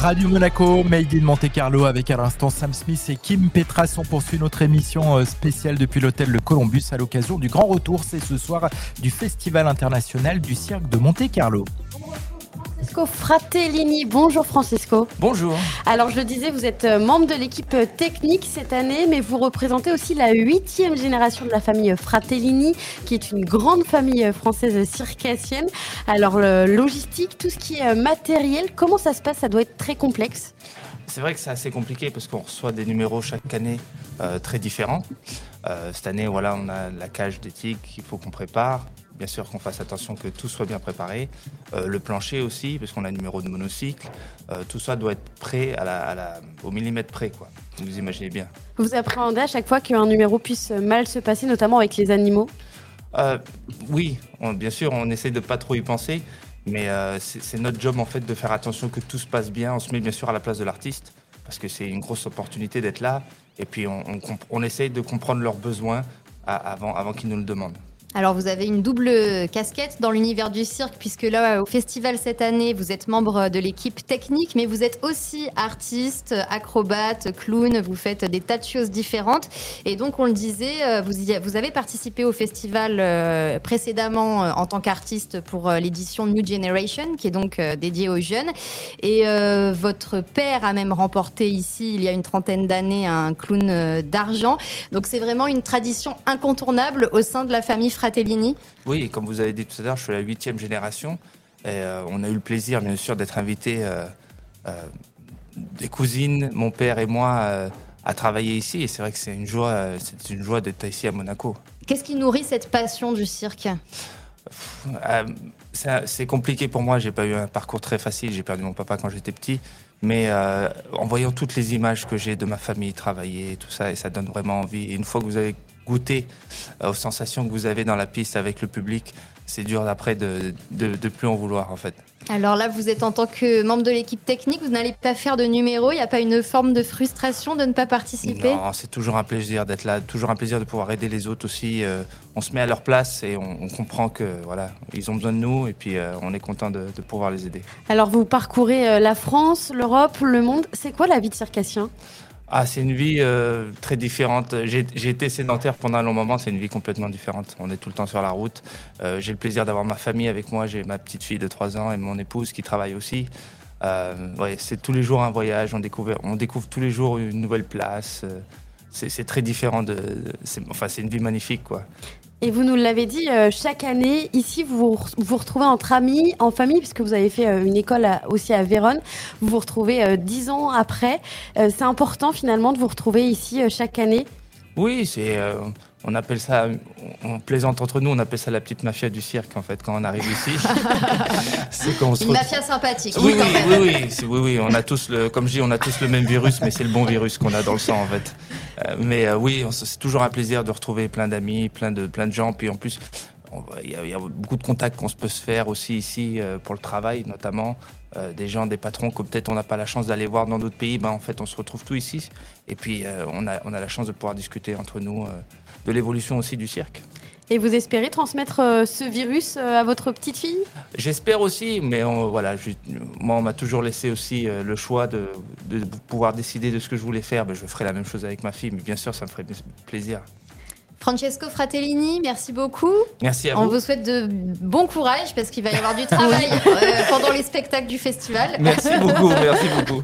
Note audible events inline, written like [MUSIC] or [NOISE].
Radio Monaco, Made in Monte Carlo avec à l'instant Sam Smith et Kim Petras. On poursuit notre émission euh, spéciale depuis l'hôtel Le Columbus à l'occasion du grand retour, c'est ce soir, du Festival international du cirque de Monte Carlo. Francesco Fratellini. Bonjour Francisco. Bonjour. Alors je le disais, vous êtes euh, membre de l'équipe euh, technique cette année, mais vous représentez aussi la huitième génération de la famille Fratellini, qui est une grande famille française circassienne. Alors logistique, tout ce qui est matériel, comment ça se passe? Ça doit être très complexe. C'est vrai que c'est assez compliqué parce qu'on reçoit des numéros chaque année euh, très différents. cette année, voilà, on a la cage d'éthique qu'il faut qu'on prépare bien sûr qu'on fasse attention que tout soit bien préparé. Euh, le plancher aussi, parce qu'on a un numéro de monocycle. Euh, tout ça doit être prêt à la, au millimètre près, quoi. Vous imaginez bien. Vous appréhendez à chaque fois qu'un numéro puisse mal se passer, notamment avec les animaux? Euh, Oui, bien sûr, on essaie de pas trop y penser. Mais c'est notre job en fait de faire attention que tout se passe bien. On se met bien sûr à la place de l'artiste parce que c'est une grosse opportunité d'être là. Et puis on, on, on, essaye de comprendre leurs besoins avant, avant qu'ils nous le demandent. Alors vous avez une double casquette dans l'univers du cirque puisque là au festival cette année vous êtes membre de l'équipe technique mais vous êtes aussi artiste, acrobate, clown, vous faites des tas de choses différentes. Et donc on le disait euh, vous, vous avez participé au festival euh, précédemment euh, en tant qu'artiste pour l'édition New Generation qui est donc dédiée aux jeunes. Et votre père a même remporté ici il y a une trentaine d'années un clown d'argent. Donc c'est vraiment une tradition incontournable au sein de la famille Fratellini Oui, comme vous avez dit tout à l'heure, je suis la huitième génération. Et euh, on a eu le plaisir, bien sûr, d'être invités, euh, euh, des cousines, mon père et moi, à travailler ici. Et c'est vrai que c'est une joie, c'est une joie d'être ici à Monaco. Qu'est-ce qui nourrit cette passion du cirque? C'est compliqué pour moi. J'ai pas eu un parcours très facile. J'ai perdu mon papa quand j'étais petit. Mais en voyant toutes les images que j'ai de ma famille travailler, tout ça, et ça donne vraiment envie. Et une fois que vous avez goûter euh, aux sensations que vous avez dans la piste avec le public, c'est dur après de, de, plus en vouloir en fait. Alors là, vous êtes en tant que membre de l'équipe technique, vous n'allez pas faire de numéro, il n'y a pas une forme de frustration de ne pas participer? Non, c'est toujours un plaisir d'être là, toujours un plaisir de pouvoir aider les autres aussi. Euh, on se met à leur place et on, comprend que voilà, ils ont besoin de nous et puis euh, on est content de, de, pouvoir les aider. Alors vous parcourez la France, l'Europe, le monde. C'est quoi la vie de circassien? Ah, c'est une vie euh, très différente. J'ai été sédentaire pendant un long moment, c'est une vie complètement différente. On est tout le temps sur la route. Euh, j'ai le plaisir d'avoir ma famille avec moi. J'ai ma petite fille de 3 ans et mon épouse qui travaille aussi. Euh, ouais, c'est tous les jours un voyage. On découvre, on découvre tous les jours une nouvelle place. C'est très différent de. enfin, c'est une vie magnifique, quoi. Et vous nous l'avez dit, euh, chaque année, ici, vous vous retrouvez entre amis, en famille, puisque vous avez fait euh, une école aussi à Vérone. Vous vous retrouvez euh, dix ans après. c'est important finalement de vous retrouver ici chaque année Oui, c'est on appelle ça, on plaisante entre nous, on appelle ça la petite mafia du cirque en fait quand on arrive ici. [LAUGHS] c'est quand on se Une mafia sympathique. Oui, oui, oui, oui, oui, oui, on a tous le, comme je dis, on a tous le même virus, mais c'est le bon virus qu'on a dans le sang en fait. Euh, mais euh, oui, c'est toujours un plaisir de retrouver plein d'amis, plein de, plein de gens, puis en plus. Il y, a, beaucoup de contacts qu'on peut se faire aussi ici euh, pour le travail notamment. des gens, des patrons que peut-être on n'a pas la chance d'aller voir dans d'autres pays, ben en fait on se retrouve tout ici. Et puis on, a, on a la chance de pouvoir discuter entre nous de l'évolution aussi du cirque. Et vous espérez transmettre euh, ce virus euh, à votre petite fille? J'espère aussi, mais voilà, moi on m'a toujours laissé aussi euh, le choix de, pouvoir décider de ce que je voulais faire. Ben, je ferai la même chose avec ma fille, mais bien sûr ça me ferait plaisir. Francesco Fratellini, merci beaucoup. Merci à vous. On vous souhaite de bon courage parce qu'il va y avoir du travail [LAUGHS] pendant les spectacles du festival. Merci beaucoup, merci beaucoup.